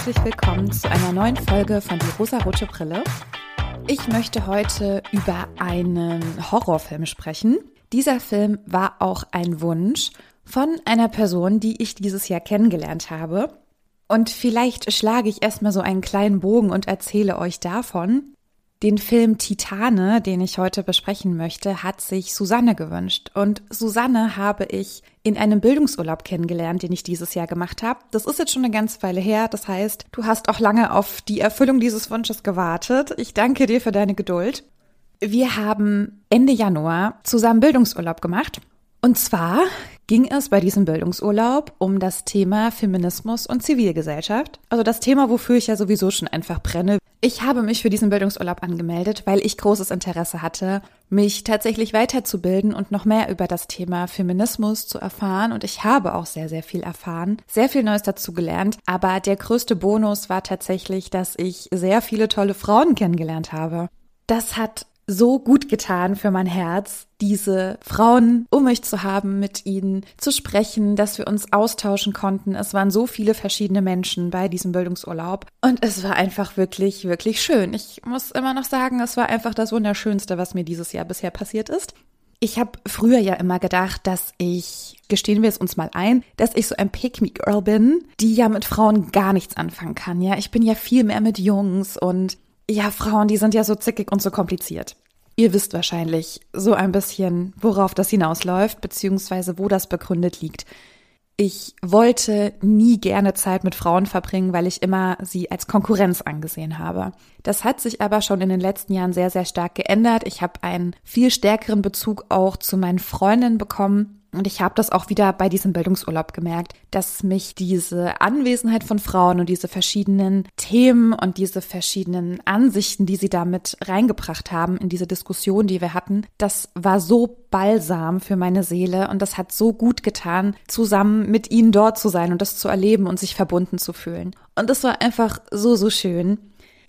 herzlich willkommen zu einer neuen Folge von Die rosarote Brille. Ich möchte heute über einen Horrorfilm sprechen. Dieser Film war auch ein Wunsch von einer Person, die ich dieses Jahr kennengelernt habe. Und vielleicht schlage ich erstmal so einen kleinen Bogen und erzähle euch davon. Den Film Titane, den ich heute besprechen möchte, hat sich Susanne gewünscht. Und Susanne habe ich in einem Bildungsurlaub kennengelernt, den ich dieses Jahr gemacht habe. Das ist jetzt schon eine ganze Weile her. Das heißt, du hast auch lange auf die Erfüllung dieses Wunsches gewartet. Ich danke dir für deine Geduld. Wir haben Ende Januar zusammen Bildungsurlaub gemacht. Und zwar ging es bei diesem Bildungsurlaub um das Thema Feminismus und Zivilgesellschaft. Also das Thema, wofür ich ja sowieso schon einfach brenne. Ich habe mich für diesen Bildungsurlaub angemeldet, weil ich großes Interesse hatte, mich tatsächlich weiterzubilden und noch mehr über das Thema Feminismus zu erfahren. Und ich habe auch sehr, sehr viel erfahren, sehr viel Neues dazu gelernt. Aber der größte Bonus war tatsächlich, dass ich sehr viele tolle Frauen kennengelernt habe. Das hat so gut getan für mein Herz, diese Frauen um mich zu haben, mit ihnen zu sprechen, dass wir uns austauschen konnten. Es waren so viele verschiedene Menschen bei diesem Bildungsurlaub und es war einfach wirklich, wirklich schön. Ich muss immer noch sagen, es war einfach das Wunderschönste, was mir dieses Jahr bisher passiert ist. Ich habe früher ja immer gedacht, dass ich, gestehen wir es uns mal ein, dass ich so ein Pick-me-Girl bin, die ja mit Frauen gar nichts anfangen kann. Ja, ich bin ja viel mehr mit Jungs und ja, Frauen, die sind ja so zickig und so kompliziert. Ihr wisst wahrscheinlich so ein bisschen, worauf das hinausläuft, beziehungsweise wo das begründet liegt. Ich wollte nie gerne Zeit mit Frauen verbringen, weil ich immer sie als Konkurrenz angesehen habe. Das hat sich aber schon in den letzten Jahren sehr, sehr stark geändert. Ich habe einen viel stärkeren Bezug auch zu meinen Freundinnen bekommen und ich habe das auch wieder bei diesem Bildungsurlaub gemerkt, dass mich diese Anwesenheit von Frauen und diese verschiedenen Themen und diese verschiedenen Ansichten, die sie damit reingebracht haben in diese Diskussion, die wir hatten, das war so balsam für meine Seele und das hat so gut getan, zusammen mit ihnen dort zu sein und das zu erleben und sich verbunden zu fühlen. Und das war einfach so, so schön.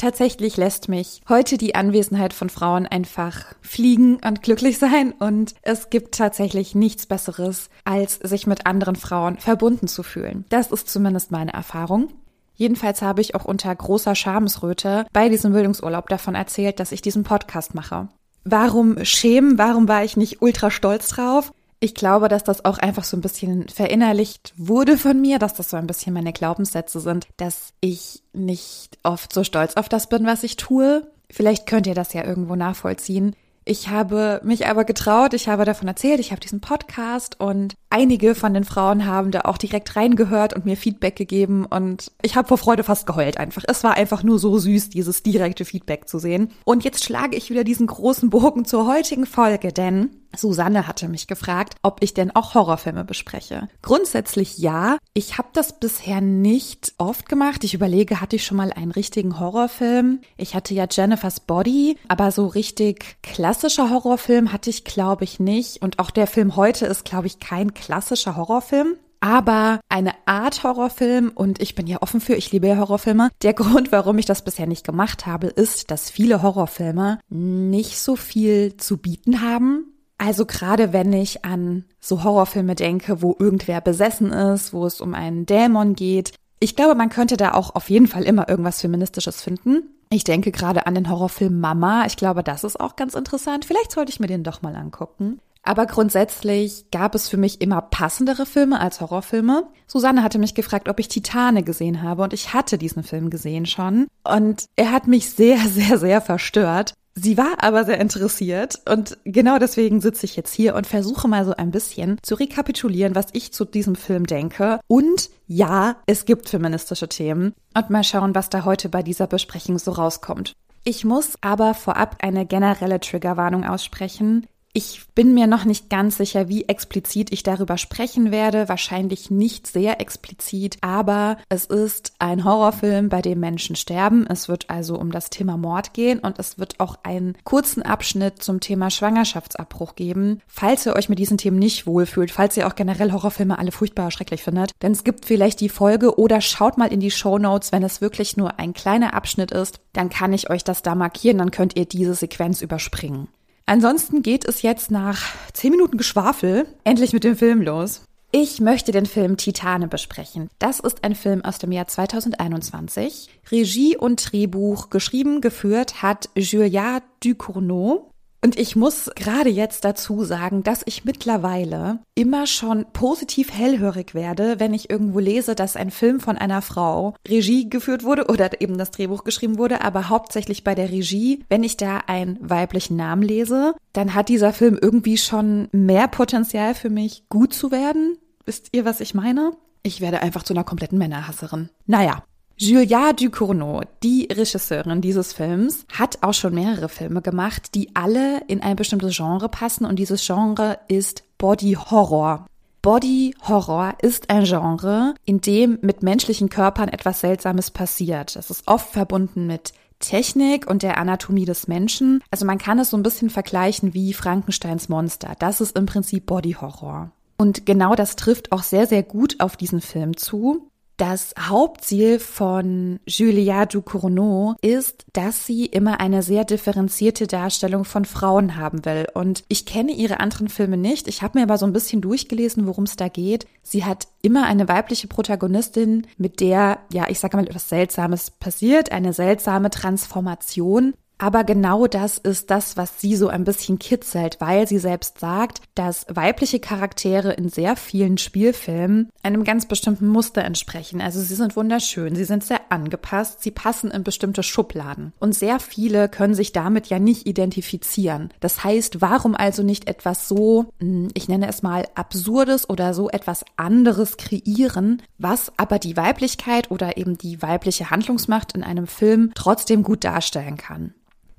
Tatsächlich lässt mich heute die Anwesenheit von Frauen einfach fliegen und glücklich sein und es gibt tatsächlich nichts Besseres, als sich mit anderen Frauen verbunden zu fühlen. Das ist zumindest meine Erfahrung. Jedenfalls habe ich auch unter großer Schamesröte bei diesem Bildungsurlaub davon erzählt, dass ich diesen Podcast mache. Warum schämen? Warum war ich nicht ultra stolz drauf? Ich glaube, dass das auch einfach so ein bisschen verinnerlicht wurde von mir, dass das so ein bisschen meine Glaubenssätze sind, dass ich nicht oft so stolz auf das bin, was ich tue. Vielleicht könnt ihr das ja irgendwo nachvollziehen. Ich habe mich aber getraut, ich habe davon erzählt, ich habe diesen Podcast und einige von den Frauen haben da auch direkt reingehört und mir Feedback gegeben und ich habe vor Freude fast geheult einfach. Es war einfach nur so süß, dieses direkte Feedback zu sehen. Und jetzt schlage ich wieder diesen großen Bogen zur heutigen Folge, denn Susanne hatte mich gefragt, ob ich denn auch Horrorfilme bespreche. Grundsätzlich ja. Ich habe das bisher nicht oft gemacht. Ich überlege, hatte ich schon mal einen richtigen Horrorfilm? Ich hatte ja Jennifer's Body, aber so richtig klassischer Horrorfilm hatte ich, glaube ich, nicht. Und auch der Film heute ist, glaube ich, kein klassischer Horrorfilm aber eine Art Horrorfilm und ich bin ja offen für, ich liebe ja Horrorfilme. Der Grund, warum ich das bisher nicht gemacht habe, ist, dass viele Horrorfilme nicht so viel zu bieten haben also gerade wenn ich an so Horrorfilme denke, wo irgendwer besessen ist, wo es um einen Dämon geht. Ich glaube, man könnte da auch auf jeden Fall immer irgendwas Feministisches finden. Ich denke gerade an den Horrorfilm Mama. Ich glaube, das ist auch ganz interessant. Vielleicht sollte ich mir den doch mal angucken. Aber grundsätzlich gab es für mich immer passendere Filme als Horrorfilme. Susanne hatte mich gefragt, ob ich Titane gesehen habe und ich hatte diesen Film gesehen schon. Und er hat mich sehr, sehr, sehr verstört. Sie war aber sehr interessiert und genau deswegen sitze ich jetzt hier und versuche mal so ein bisschen zu rekapitulieren, was ich zu diesem Film denke. Und ja, es gibt feministische Themen und mal schauen, was da heute bei dieser Besprechung so rauskommt. Ich muss aber vorab eine generelle Triggerwarnung aussprechen. Ich bin mir noch nicht ganz sicher, wie explizit ich darüber sprechen werde. Wahrscheinlich nicht sehr explizit, aber es ist ein Horrorfilm, bei dem Menschen sterben. Es wird also um das Thema Mord gehen und es wird auch einen kurzen Abschnitt zum Thema Schwangerschaftsabbruch geben. Falls ihr euch mit diesen Themen nicht wohlfühlt, falls ihr auch generell Horrorfilme alle furchtbar schrecklich findet, denn es gibt vielleicht die Folge oder schaut mal in die Show Notes, wenn es wirklich nur ein kleiner Abschnitt ist, dann kann ich euch das da markieren, dann könnt ihr diese Sequenz überspringen. Ansonsten geht es jetzt nach zehn Minuten Geschwafel endlich mit dem Film los. Ich möchte den Film Titane besprechen. Das ist ein Film aus dem Jahr 2021. Regie und Drehbuch geschrieben, geführt hat Julia Ducournau. Und ich muss gerade jetzt dazu sagen, dass ich mittlerweile immer schon positiv hellhörig werde, wenn ich irgendwo lese, dass ein Film von einer Frau Regie geführt wurde oder eben das Drehbuch geschrieben wurde, aber hauptsächlich bei der Regie, wenn ich da einen weiblichen Namen lese, dann hat dieser Film irgendwie schon mehr Potenzial für mich gut zu werden. Wisst ihr, was ich meine? Ich werde einfach zu einer kompletten Männerhasserin. Naja, Julia Ducournau, die Regisseurin dieses Films, hat auch schon mehrere Filme gemacht, die alle in ein bestimmtes Genre passen und dieses Genre ist Body Horror. Body Horror ist ein Genre, in dem mit menschlichen Körpern etwas Seltsames passiert. Es ist oft verbunden mit Technik und der Anatomie des Menschen. Also man kann es so ein bisschen vergleichen wie Frankensteins Monster. Das ist im Prinzip Body Horror. Und genau das trifft auch sehr, sehr gut auf diesen Film zu. Das Hauptziel von Julia Ducournau ist, dass sie immer eine sehr differenzierte Darstellung von Frauen haben will. Und ich kenne ihre anderen Filme nicht. Ich habe mir aber so ein bisschen durchgelesen, worum es da geht. Sie hat immer eine weibliche Protagonistin, mit der, ja, ich sage mal, etwas Seltsames passiert, eine seltsame Transformation. Aber genau das ist das, was sie so ein bisschen kitzelt, weil sie selbst sagt, dass weibliche Charaktere in sehr vielen Spielfilmen einem ganz bestimmten Muster entsprechen. Also sie sind wunderschön, sie sind sehr angepasst, sie passen in bestimmte Schubladen. Und sehr viele können sich damit ja nicht identifizieren. Das heißt, warum also nicht etwas so, hm, ich nenne es mal absurdes oder so etwas anderes kreieren, was aber die Weiblichkeit oder eben die weibliche Handlungsmacht in einem Film trotzdem gut darstellen kann.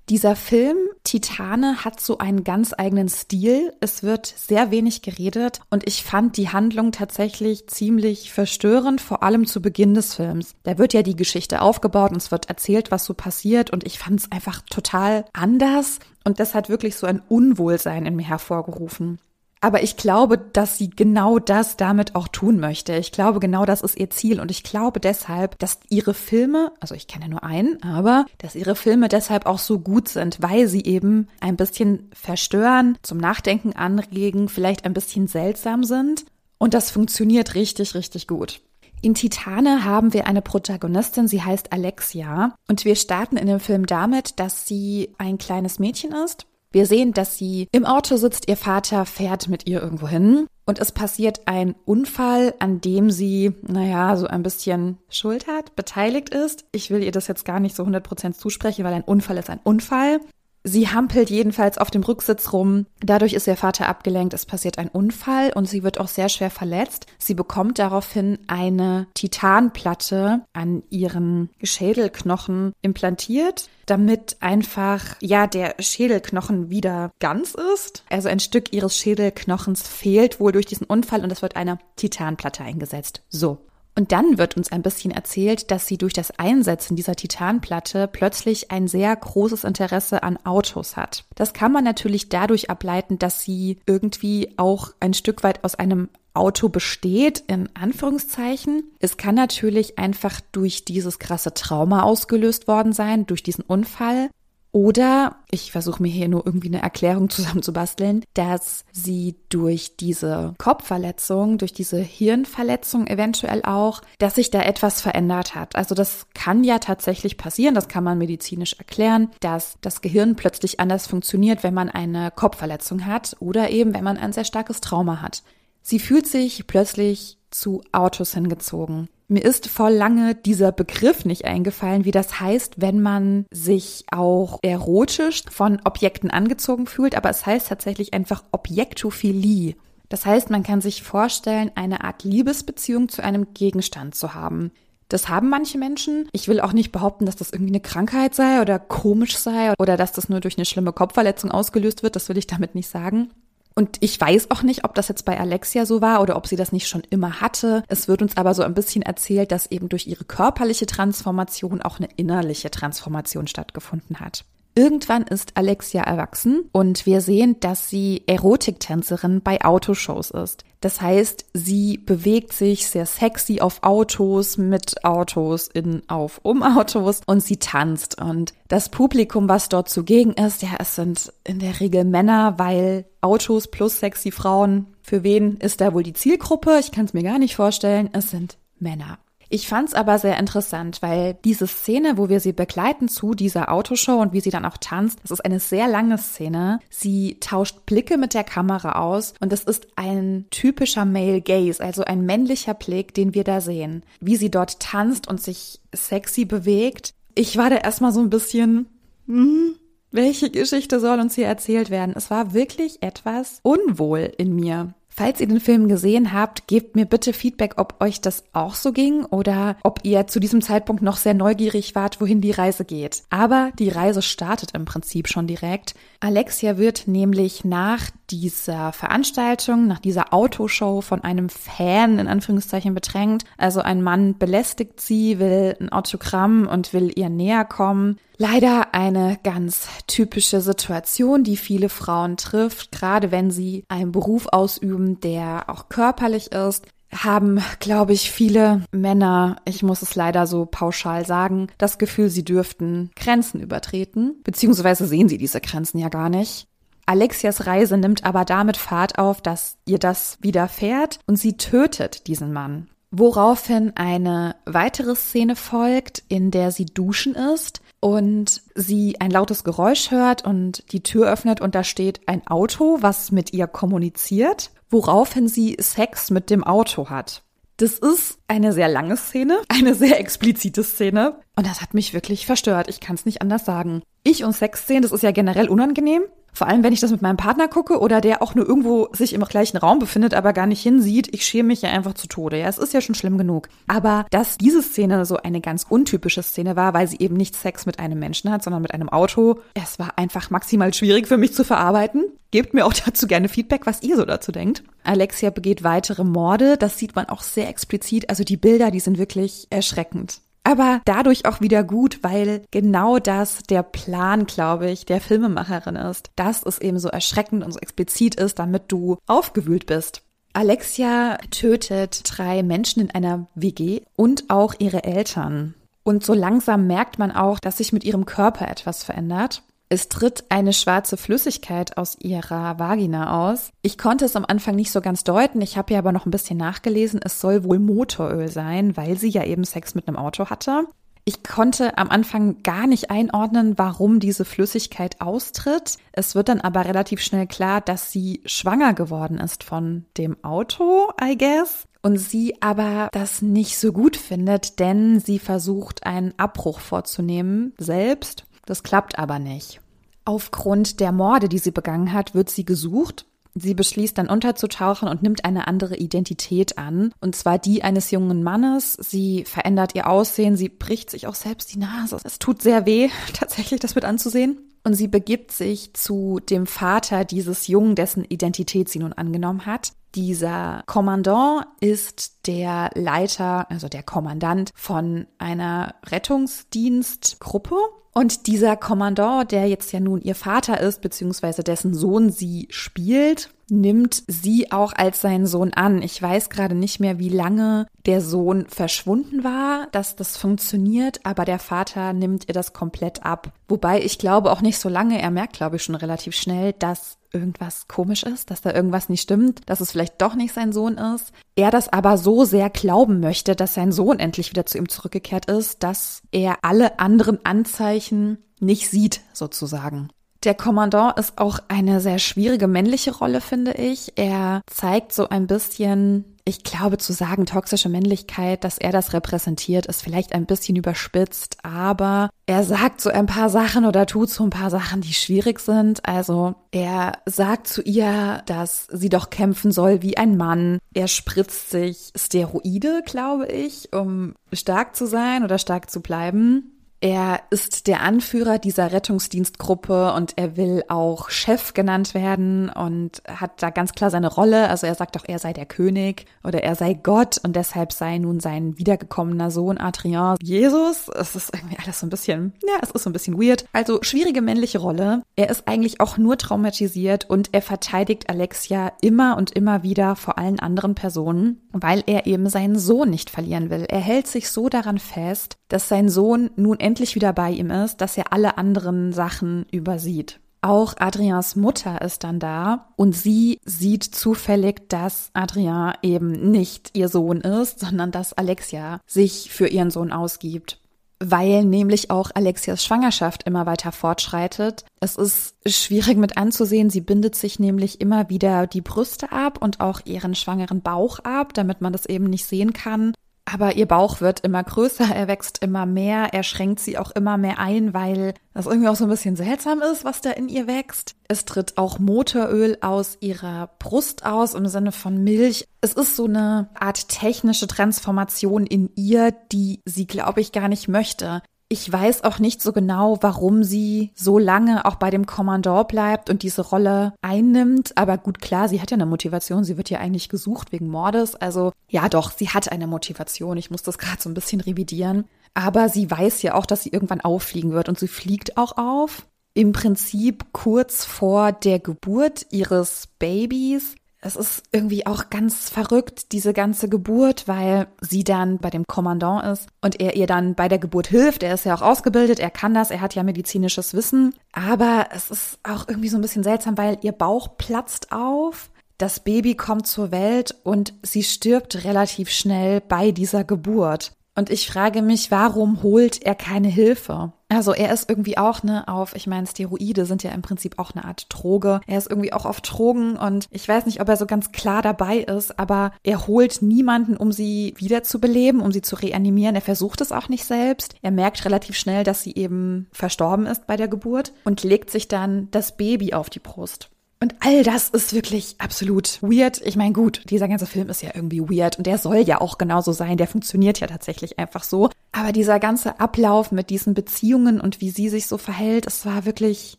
Dieser Film Titane hat so einen ganz eigenen Stil. Es wird sehr wenig geredet und ich fand die Handlung tatsächlich ziemlich verstörend, vor allem zu Beginn des Films. Da wird ja die Geschichte aufgebaut und es wird erzählt, was so passiert und ich fand es einfach total anders und das hat wirklich so ein Unwohlsein in mir hervorgerufen. Aber ich glaube, dass sie genau das damit auch tun möchte. Ich glaube, genau das ist ihr Ziel. Und ich glaube deshalb, dass ihre Filme, also ich kenne nur einen, aber dass ihre Filme deshalb auch so gut sind, weil sie eben ein bisschen verstören, zum Nachdenken anregen, vielleicht ein bisschen seltsam sind. Und das funktioniert richtig, richtig gut. In Titane haben wir eine Protagonistin, sie heißt Alexia. Und wir starten in dem Film damit, dass sie ein kleines Mädchen ist wir sehen, dass sie im Auto sitzt, ihr Vater fährt mit ihr irgendwo hin und es passiert ein Unfall, an dem sie, naja, so ein bisschen Schuld hat, beteiligt ist. Ich will ihr das jetzt gar nicht so 100% zusprechen, weil ein Unfall ist ein Unfall. Sie hampelt jedenfalls auf dem Rücksitz rum. Dadurch ist ihr Vater abgelenkt. Es passiert ein Unfall und sie wird auch sehr schwer verletzt. Sie bekommt daraufhin eine Titanplatte an ihren Schädelknochen implantiert, damit einfach, ja, der Schädelknochen wieder ganz ist. Also ein Stück ihres Schädelknochens fehlt wohl durch diesen Unfall und es wird eine Titanplatte eingesetzt. So. Und dann wird uns ein bisschen erzählt, dass sie durch das Einsetzen dieser Titanplatte plötzlich ein sehr großes Interesse an Autos hat. Das kann man natürlich dadurch ableiten, dass sie irgendwie auch ein Stück weit aus einem Auto besteht, in Anführungszeichen. Es kann natürlich einfach durch dieses krasse Trauma ausgelöst worden sein, durch diesen Unfall. Oder ich versuche mir hier nur irgendwie eine Erklärung zusammenzubasteln, dass sie durch diese Kopfverletzung, durch diese Hirnverletzung eventuell auch, dass sich da etwas verändert hat. Also das kann ja tatsächlich passieren, das kann man medizinisch erklären, dass das Gehirn plötzlich anders funktioniert, wenn man eine Kopfverletzung hat oder eben wenn man ein sehr starkes Trauma hat. Sie fühlt sich plötzlich zu Autos hingezogen. Mir ist vor lange dieser Begriff nicht eingefallen, wie das heißt, wenn man sich auch erotisch von Objekten angezogen fühlt, aber es heißt tatsächlich einfach Objektophilie. Das heißt, man kann sich vorstellen, eine Art Liebesbeziehung zu einem Gegenstand zu haben. Das haben manche Menschen. Ich will auch nicht behaupten, dass das irgendwie eine Krankheit sei oder komisch sei oder dass das nur durch eine schlimme Kopfverletzung ausgelöst wird. Das will ich damit nicht sagen. Und ich weiß auch nicht, ob das jetzt bei Alexia so war oder ob sie das nicht schon immer hatte. Es wird uns aber so ein bisschen erzählt, dass eben durch ihre körperliche Transformation auch eine innerliche Transformation stattgefunden hat. Irgendwann ist Alexia erwachsen und wir sehen, dass sie Erotiktänzerin bei Autoshows ist. Das heißt, sie bewegt sich sehr sexy auf Autos, mit Autos, in, auf, um Autos und sie tanzt. Und das Publikum, was dort zugegen ist, ja, es sind in der Regel Männer, weil Autos plus sexy Frauen, für wen ist da wohl die Zielgruppe? Ich kann es mir gar nicht vorstellen. Es sind Männer. Ich fand es aber sehr interessant, weil diese Szene, wo wir sie begleiten zu dieser Autoshow und wie sie dann auch tanzt, das ist eine sehr lange Szene. Sie tauscht Blicke mit der Kamera aus und das ist ein typischer Male Gaze, also ein männlicher Blick, den wir da sehen. Wie sie dort tanzt und sich sexy bewegt. Ich war da erstmal so ein bisschen, hm, welche Geschichte soll uns hier erzählt werden? Es war wirklich etwas unwohl in mir. Falls ihr den Film gesehen habt, gebt mir bitte Feedback, ob euch das auch so ging oder ob ihr zu diesem Zeitpunkt noch sehr neugierig wart, wohin die Reise geht. Aber die Reise startet im Prinzip schon direkt. Alexia wird nämlich nach dieser Veranstaltung, nach dieser Autoshow von einem Fan in Anführungszeichen bedrängt. Also ein Mann belästigt sie, will ein Autogramm und will ihr näher kommen. Leider eine ganz typische Situation, die viele Frauen trifft, gerade wenn sie einen Beruf ausüben, der auch körperlich ist haben, glaube ich, viele Männer, ich muss es leider so pauschal sagen, das Gefühl, sie dürften Grenzen übertreten, beziehungsweise sehen sie diese Grenzen ja gar nicht. Alexias Reise nimmt aber damit Fahrt auf, dass ihr das widerfährt und sie tötet diesen Mann. Woraufhin eine weitere Szene folgt, in der sie duschen ist und sie ein lautes Geräusch hört und die Tür öffnet und da steht ein Auto, was mit ihr kommuniziert, woraufhin sie Sex mit dem Auto hat. Das ist eine sehr lange Szene, eine sehr explizite Szene. Und das hat mich wirklich verstört. Ich kann es nicht anders sagen. Ich und Sexszenen, das ist ja generell unangenehm. Vor allem, wenn ich das mit meinem Partner gucke oder der auch nur irgendwo sich im gleichen Raum befindet, aber gar nicht hinsieht, ich schäme mich ja einfach zu Tode. Ja, es ist ja schon schlimm genug. Aber dass diese Szene so eine ganz untypische Szene war, weil sie eben nicht Sex mit einem Menschen hat, sondern mit einem Auto, es war einfach maximal schwierig für mich zu verarbeiten. Gebt mir auch dazu gerne Feedback, was ihr so dazu denkt. Alexia begeht weitere Morde. Das sieht man auch sehr explizit. Also die Bilder, die sind wirklich erschreckend aber dadurch auch wieder gut, weil genau das der Plan, glaube ich, der Filmemacherin ist, dass es eben so erschreckend und so explizit ist, damit du aufgewühlt bist. Alexia tötet drei Menschen in einer WG und auch ihre Eltern. Und so langsam merkt man auch, dass sich mit ihrem Körper etwas verändert. Es tritt eine schwarze Flüssigkeit aus ihrer Vagina aus. Ich konnte es am Anfang nicht so ganz deuten, ich habe ja aber noch ein bisschen nachgelesen. Es soll wohl Motoröl sein, weil sie ja eben Sex mit einem Auto hatte. Ich konnte am Anfang gar nicht einordnen, warum diese Flüssigkeit austritt. Es wird dann aber relativ schnell klar, dass sie schwanger geworden ist von dem Auto, I guess. Und sie aber das nicht so gut findet, denn sie versucht einen Abbruch vorzunehmen, selbst. Das klappt aber nicht. Aufgrund der Morde, die sie begangen hat, wird sie gesucht. Sie beschließt dann unterzutauchen und nimmt eine andere Identität an, und zwar die eines jungen Mannes. Sie verändert ihr Aussehen, sie bricht sich auch selbst die Nase. Es tut sehr weh, tatsächlich das mit anzusehen. Und sie begibt sich zu dem Vater dieses Jungen, dessen Identität sie nun angenommen hat. Dieser Kommandant ist der Leiter, also der Kommandant von einer Rettungsdienstgruppe und dieser Kommandant, der jetzt ja nun ihr Vater ist, beziehungsweise dessen Sohn sie spielt, nimmt sie auch als seinen Sohn an. Ich weiß gerade nicht mehr, wie lange der Sohn verschwunden war, dass das funktioniert, aber der Vater nimmt ihr das komplett ab. Wobei ich glaube auch nicht so lange, er merkt, glaube ich, schon relativ schnell, dass irgendwas komisch ist, dass da irgendwas nicht stimmt, dass es vielleicht doch nicht sein Sohn ist. Er das aber so sehr glauben möchte, dass sein Sohn endlich wieder zu ihm zurückgekehrt ist, dass er alle anderen Anzeichen nicht sieht, sozusagen. Der Kommandant ist auch eine sehr schwierige männliche Rolle, finde ich. Er zeigt so ein bisschen, ich glaube zu sagen, toxische Männlichkeit, dass er das repräsentiert, ist vielleicht ein bisschen überspitzt, aber er sagt so ein paar Sachen oder tut so ein paar Sachen, die schwierig sind. Also er sagt zu ihr, dass sie doch kämpfen soll wie ein Mann. Er spritzt sich Steroide, glaube ich, um stark zu sein oder stark zu bleiben. Er ist der Anführer dieser Rettungsdienstgruppe und er will auch Chef genannt werden und hat da ganz klar seine Rolle. Also er sagt auch, er sei der König oder er sei Gott und deshalb sei nun sein wiedergekommener Sohn Adrien Jesus. Es ist irgendwie alles so ein bisschen, ja, es ist so ein bisschen weird. Also schwierige männliche Rolle. Er ist eigentlich auch nur traumatisiert und er verteidigt Alexia immer und immer wieder vor allen anderen Personen, weil er eben seinen Sohn nicht verlieren will. Er hält sich so daran fest, dass sein Sohn nun endlich wieder bei ihm ist, dass er alle anderen Sachen übersieht. Auch Adriens Mutter ist dann da und sie sieht zufällig, dass Adrien eben nicht ihr Sohn ist, sondern dass Alexia sich für ihren Sohn ausgibt. Weil nämlich auch Alexias Schwangerschaft immer weiter fortschreitet. Es ist schwierig mit anzusehen. Sie bindet sich nämlich immer wieder die Brüste ab und auch ihren schwangeren Bauch ab, damit man das eben nicht sehen kann. Aber ihr Bauch wird immer größer, er wächst immer mehr, er schränkt sie auch immer mehr ein, weil das irgendwie auch so ein bisschen seltsam ist, was da in ihr wächst. Es tritt auch Motoröl aus ihrer Brust aus im Sinne von Milch. Es ist so eine Art technische Transformation in ihr, die sie, glaube ich, gar nicht möchte. Ich weiß auch nicht so genau, warum sie so lange auch bei dem Kommandant bleibt und diese Rolle einnimmt. Aber gut, klar, sie hat ja eine Motivation. Sie wird ja eigentlich gesucht wegen Mordes. Also ja, doch, sie hat eine Motivation. Ich muss das gerade so ein bisschen revidieren. Aber sie weiß ja auch, dass sie irgendwann auffliegen wird und sie fliegt auch auf. Im Prinzip kurz vor der Geburt ihres Babys es ist irgendwie auch ganz verrückt, diese ganze Geburt, weil sie dann bei dem Kommandant ist und er ihr dann bei der Geburt hilft. Er ist ja auch ausgebildet, er kann das, er hat ja medizinisches Wissen. Aber es ist auch irgendwie so ein bisschen seltsam, weil ihr Bauch platzt auf. Das Baby kommt zur Welt und sie stirbt relativ schnell bei dieser Geburt. Und ich frage mich, warum holt er keine Hilfe? Also er ist irgendwie auch ne auf, ich meine, Steroide sind ja im Prinzip auch eine Art Droge. Er ist irgendwie auch auf Drogen und ich weiß nicht, ob er so ganz klar dabei ist, aber er holt niemanden, um sie wiederzubeleben, um sie zu reanimieren. Er versucht es auch nicht selbst. Er merkt relativ schnell, dass sie eben verstorben ist bei der Geburt und legt sich dann das Baby auf die Brust. Und all das ist wirklich absolut weird. Ich meine, gut, dieser ganze Film ist ja irgendwie weird und der soll ja auch genauso sein. Der funktioniert ja tatsächlich einfach so. Aber dieser ganze Ablauf mit diesen Beziehungen und wie sie sich so verhält, es war wirklich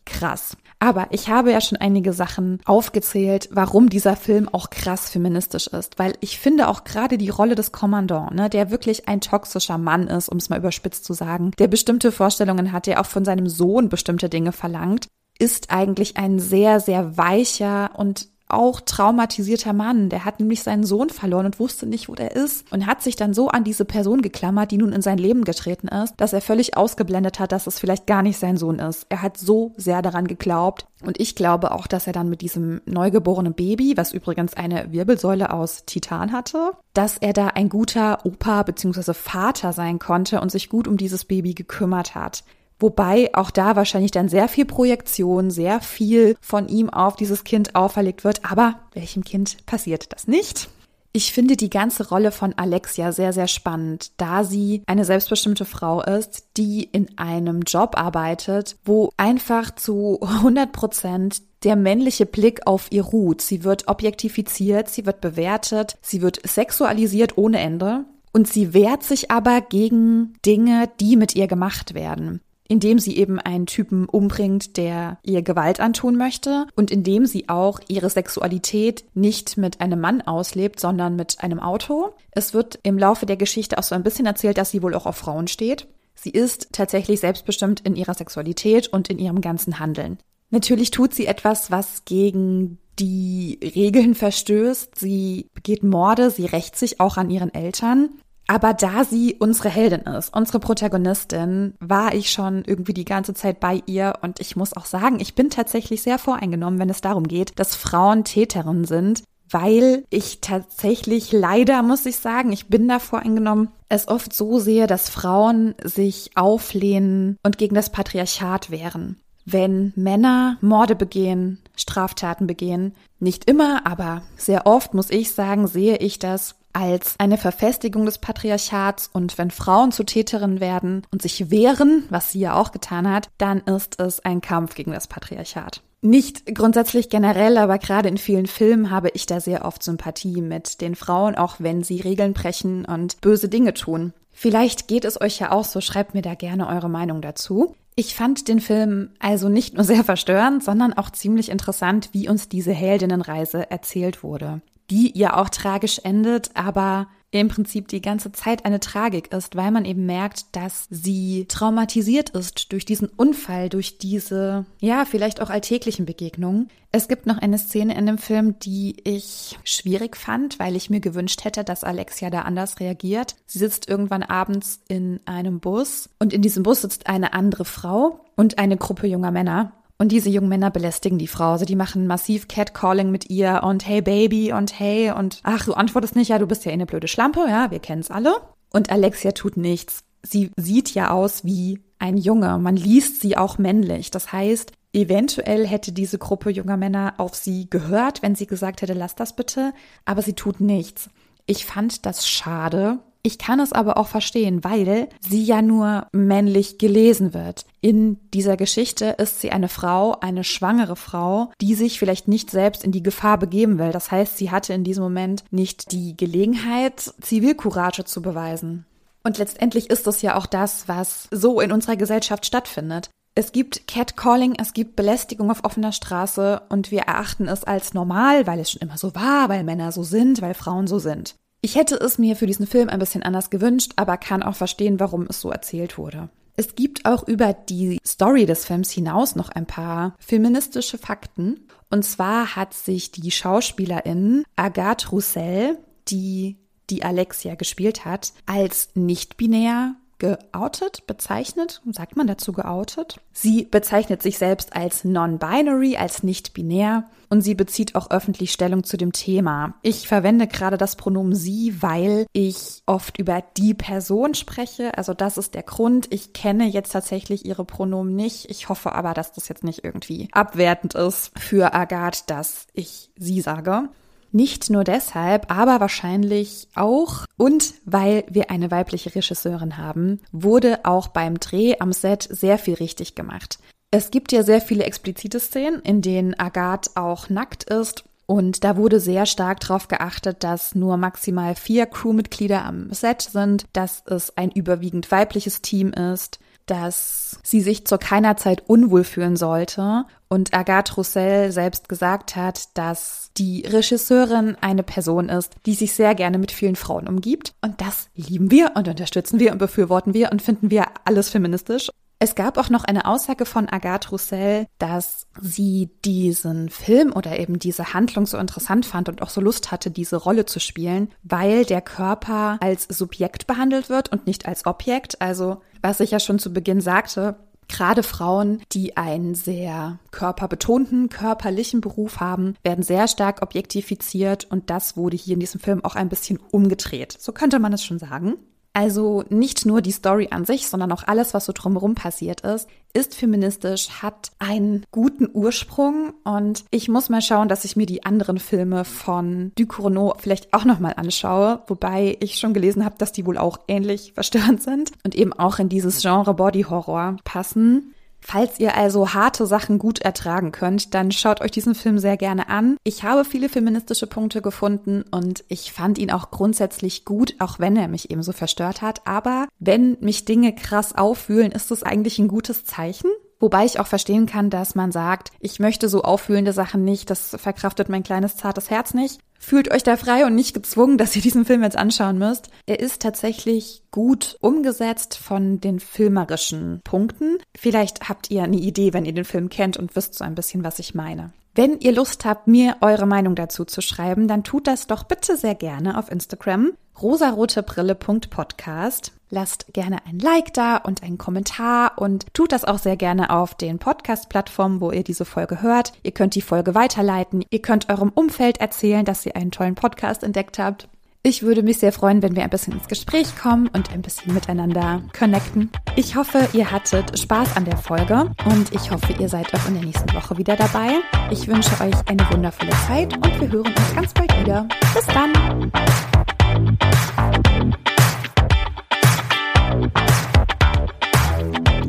krass. Aber ich habe ja schon einige Sachen aufgezählt, warum dieser Film auch krass feministisch ist. Weil ich finde auch gerade die Rolle des Kommandant, ne, der wirklich ein toxischer Mann ist, um es mal überspitzt zu sagen, der bestimmte Vorstellungen hat, der auch von seinem Sohn bestimmte Dinge verlangt ist eigentlich ein sehr, sehr weicher und auch traumatisierter Mann. Der hat nämlich seinen Sohn verloren und wusste nicht, wo der ist und hat sich dann so an diese Person geklammert, die nun in sein Leben getreten ist, dass er völlig ausgeblendet hat, dass es vielleicht gar nicht sein Sohn ist. Er hat so sehr daran geglaubt und ich glaube auch, dass er dann mit diesem neugeborenen Baby, was übrigens eine Wirbelsäule aus Titan hatte, dass er da ein guter Opa bzw. Vater sein konnte und sich gut um dieses Baby gekümmert hat. Wobei auch da wahrscheinlich dann sehr viel Projektion, sehr viel von ihm auf dieses Kind auferlegt wird. Aber welchem Kind passiert das nicht? Ich finde die ganze Rolle von Alexia sehr, sehr spannend, da sie eine selbstbestimmte Frau ist, die in einem Job arbeitet, wo einfach zu 100 Prozent der männliche Blick auf ihr ruht. Sie wird objektifiziert, sie wird bewertet, sie wird sexualisiert ohne Ende. Und sie wehrt sich aber gegen Dinge, die mit ihr gemacht werden indem sie eben einen Typen umbringt, der ihr Gewalt antun möchte und indem sie auch ihre Sexualität nicht mit einem Mann auslebt, sondern mit einem Auto. Es wird im Laufe der Geschichte auch so ein bisschen erzählt, dass sie wohl auch auf Frauen steht. Sie ist tatsächlich selbstbestimmt in ihrer Sexualität und in ihrem ganzen Handeln. Natürlich tut sie etwas, was gegen die Regeln verstößt. Sie begeht Morde, sie rächt sich auch an ihren Eltern. Aber da sie unsere Heldin ist, unsere Protagonistin, war ich schon irgendwie die ganze Zeit bei ihr und ich muss auch sagen, ich bin tatsächlich sehr voreingenommen, wenn es darum geht, dass Frauen Täterinnen sind, weil ich tatsächlich leider, muss ich sagen, ich bin da voreingenommen, es oft so sehe, dass Frauen sich auflehnen und gegen das Patriarchat wehren. Wenn Männer Morde begehen, Straftaten begehen, nicht immer, aber sehr oft muss ich sagen, sehe ich das als eine Verfestigung des Patriarchats und wenn Frauen zu Täterinnen werden und sich wehren, was sie ja auch getan hat, dann ist es ein Kampf gegen das Patriarchat. Nicht grundsätzlich generell, aber gerade in vielen Filmen habe ich da sehr oft Sympathie mit den Frauen, auch wenn sie Regeln brechen und böse Dinge tun. Vielleicht geht es euch ja auch so, schreibt mir da gerne eure Meinung dazu. Ich fand den Film also nicht nur sehr verstörend, sondern auch ziemlich interessant, wie uns diese Heldinnenreise erzählt wurde die ja auch tragisch endet, aber im Prinzip die ganze Zeit eine Tragik ist, weil man eben merkt, dass sie traumatisiert ist durch diesen Unfall, durch diese, ja, vielleicht auch alltäglichen Begegnungen. Es gibt noch eine Szene in dem Film, die ich schwierig fand, weil ich mir gewünscht hätte, dass Alexia da anders reagiert. Sie sitzt irgendwann abends in einem Bus und in diesem Bus sitzt eine andere Frau und eine Gruppe junger Männer. Und diese jungen Männer belästigen die Frau. Also die machen massiv Catcalling mit ihr und hey Baby und hey und ach, du antwortest nicht, ja, du bist ja eh eine blöde Schlampe, ja, wir kennen's alle. Und Alexia tut nichts. Sie sieht ja aus wie ein Junge. Man liest sie auch männlich. Das heißt, eventuell hätte diese Gruppe junger Männer auf sie gehört, wenn sie gesagt hätte, lass das bitte. Aber sie tut nichts. Ich fand das schade, ich kann es aber auch verstehen, weil sie ja nur männlich gelesen wird. In dieser Geschichte ist sie eine Frau, eine schwangere Frau, die sich vielleicht nicht selbst in die Gefahr begeben will. Das heißt, sie hatte in diesem Moment nicht die Gelegenheit, Zivilcourage zu beweisen. Und letztendlich ist es ja auch das, was so in unserer Gesellschaft stattfindet. Es gibt Catcalling, es gibt Belästigung auf offener Straße und wir erachten es als normal, weil es schon immer so war, weil Männer so sind, weil Frauen so sind. Ich hätte es mir für diesen Film ein bisschen anders gewünscht, aber kann auch verstehen, warum es so erzählt wurde. Es gibt auch über die Story des Films hinaus noch ein paar feministische Fakten. Und zwar hat sich die Schauspielerin Agathe Roussel, die die Alexia gespielt hat, als nicht-binär geoutet, bezeichnet. Sagt man dazu geoutet? Sie bezeichnet sich selbst als non-binary, als nicht-binär und sie bezieht auch öffentlich Stellung zu dem Thema. Ich verwende gerade das Pronomen sie, weil ich oft über die Person spreche. Also das ist der Grund. Ich kenne jetzt tatsächlich ihre Pronomen nicht. Ich hoffe aber, dass das jetzt nicht irgendwie abwertend ist für Agathe, dass ich sie sage. Nicht nur deshalb, aber wahrscheinlich auch. Und weil wir eine weibliche Regisseurin haben, wurde auch beim Dreh am Set sehr viel richtig gemacht. Es gibt ja sehr viele explizite Szenen, in denen Agathe auch nackt ist. Und da wurde sehr stark darauf geachtet, dass nur maximal vier Crewmitglieder am Set sind, dass es ein überwiegend weibliches Team ist, dass sie sich zu keiner Zeit unwohl fühlen sollte und Agathe Roussel selbst gesagt hat, dass die Regisseurin eine Person ist, die sich sehr gerne mit vielen Frauen umgibt und das lieben wir und unterstützen wir und befürworten wir und finden wir alles feministisch. Es gab auch noch eine Aussage von Agathe Roussel, dass sie diesen Film oder eben diese Handlung so interessant fand und auch so Lust hatte, diese Rolle zu spielen, weil der Körper als Subjekt behandelt wird und nicht als Objekt. Also, was ich ja schon zu Beginn sagte, Gerade Frauen, die einen sehr körperbetonten, körperlichen Beruf haben, werden sehr stark objektifiziert und das wurde hier in diesem Film auch ein bisschen umgedreht. So könnte man es schon sagen. Also nicht nur die Story an sich, sondern auch alles, was so drumherum passiert ist, ist feministisch, hat einen guten Ursprung und ich muss mal schauen, dass ich mir die anderen Filme von Ducournau vielleicht auch nochmal anschaue, wobei ich schon gelesen habe, dass die wohl auch ähnlich verstörend sind und eben auch in dieses Genre Body Horror passen. Falls ihr also harte Sachen gut ertragen könnt, dann schaut euch diesen Film sehr gerne an. Ich habe viele feministische Punkte gefunden und ich fand ihn auch grundsätzlich gut, auch wenn er mich eben so verstört hat. Aber wenn mich Dinge krass auffühlen, ist das eigentlich ein gutes Zeichen. Wobei ich auch verstehen kann, dass man sagt, ich möchte so auffühlende Sachen nicht, das verkraftet mein kleines zartes Herz nicht. Fühlt euch da frei und nicht gezwungen, dass ihr diesen Film jetzt anschauen müsst. Er ist tatsächlich gut umgesetzt von den filmerischen Punkten. Vielleicht habt ihr eine Idee, wenn ihr den Film kennt und wisst so ein bisschen, was ich meine. Wenn ihr Lust habt, mir eure Meinung dazu zu schreiben, dann tut das doch bitte sehr gerne auf Instagram rosarotebrille.podcast. Lasst gerne ein Like da und einen Kommentar und tut das auch sehr gerne auf den Podcast-Plattformen, wo ihr diese Folge hört. Ihr könnt die Folge weiterleiten. Ihr könnt eurem Umfeld erzählen, dass ihr einen tollen Podcast entdeckt habt. Ich würde mich sehr freuen, wenn wir ein bisschen ins Gespräch kommen und ein bisschen miteinander connecten. Ich hoffe, ihr hattet Spaß an der Folge und ich hoffe, ihr seid auch in der nächsten Woche wieder dabei. Ich wünsche euch eine wundervolle Zeit und wir hören uns ganz bald wieder. Bis dann!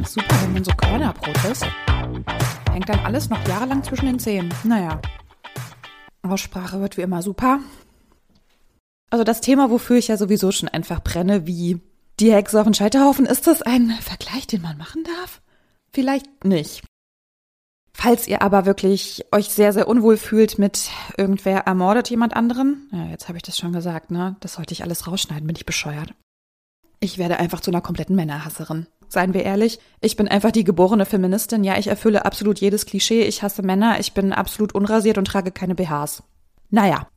Super, wenn man so Körnerbrot. Hängt hängt dann alles noch jahrelang zwischen den Zähnen. Naja. Aussprache wird wie immer super. Also das Thema, wofür ich ja sowieso schon einfach brenne, wie die Hexe auf den Scheiterhaufen, ist das ein Vergleich, den man machen darf? Vielleicht nicht. Falls ihr aber wirklich euch sehr, sehr unwohl fühlt mit irgendwer ermordet jemand anderen, ja, jetzt habe ich das schon gesagt, ne? Das sollte ich alles rausschneiden, bin ich bescheuert. Ich werde einfach zu einer kompletten Männerhasserin. Seien wir ehrlich, ich bin einfach die geborene Feministin. Ja, ich erfülle absolut jedes Klischee. Ich hasse Männer, ich bin absolut unrasiert und trage keine BHs. Naja,